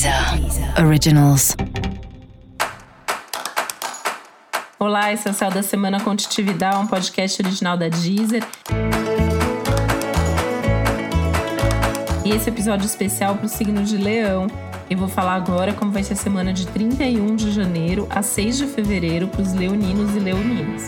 Deezer Originals. Olá, esse é o Céu da Semana Contitividade, um podcast original da Deezer. E esse episódio especial para o signo de Leão. Eu vou falar agora como vai ser a semana de 31 de janeiro a 6 de fevereiro para os leoninos e leoninas.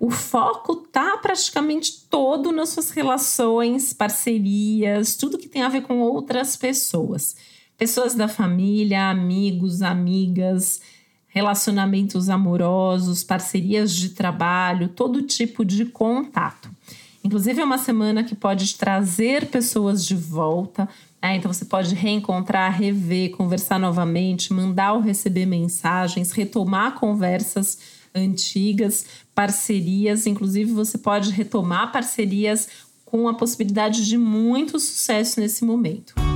O foco tá praticamente todo nas suas relações, parcerias, tudo que tem a ver com outras pessoas. Pessoas da família, amigos, amigas, relacionamentos amorosos, parcerias de trabalho, todo tipo de contato. Inclusive, é uma semana que pode trazer pessoas de volta. Né? Então, você pode reencontrar, rever, conversar novamente, mandar ou receber mensagens, retomar conversas antigas, parcerias. Inclusive, você pode retomar parcerias com a possibilidade de muito sucesso nesse momento.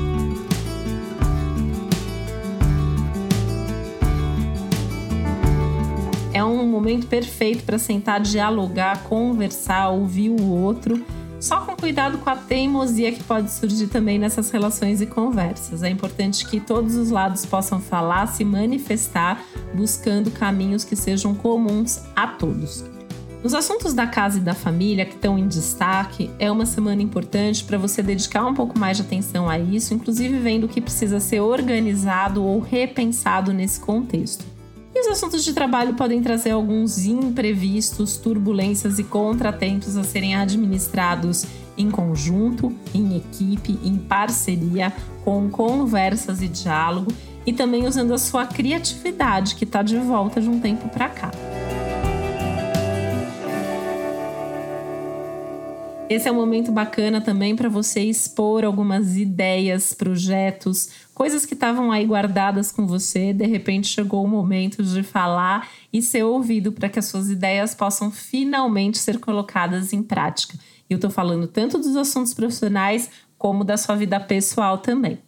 É um momento perfeito para sentar, dialogar, conversar, ouvir o outro, só com cuidado com a teimosia que pode surgir também nessas relações e conversas. É importante que todos os lados possam falar, se manifestar, buscando caminhos que sejam comuns a todos. Nos assuntos da casa e da família que estão em destaque, é uma semana importante para você dedicar um pouco mais de atenção a isso, inclusive vendo o que precisa ser organizado ou repensado nesse contexto. Os assuntos de trabalho podem trazer alguns imprevistos, turbulências e contratempos a serem administrados em conjunto, em equipe, em parceria, com conversas e diálogo e também usando a sua criatividade que está de volta de um tempo para cá. Esse é um momento bacana também para você expor algumas ideias, projetos, coisas que estavam aí guardadas com você. De repente chegou o momento de falar e ser ouvido para que as suas ideias possam finalmente ser colocadas em prática. E eu estou falando tanto dos assuntos profissionais como da sua vida pessoal também.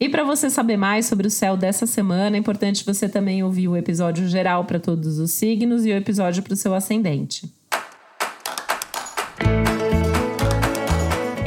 E para você saber mais sobre o céu dessa semana, é importante você também ouvir o episódio geral para todos os signos e o episódio para o seu ascendente.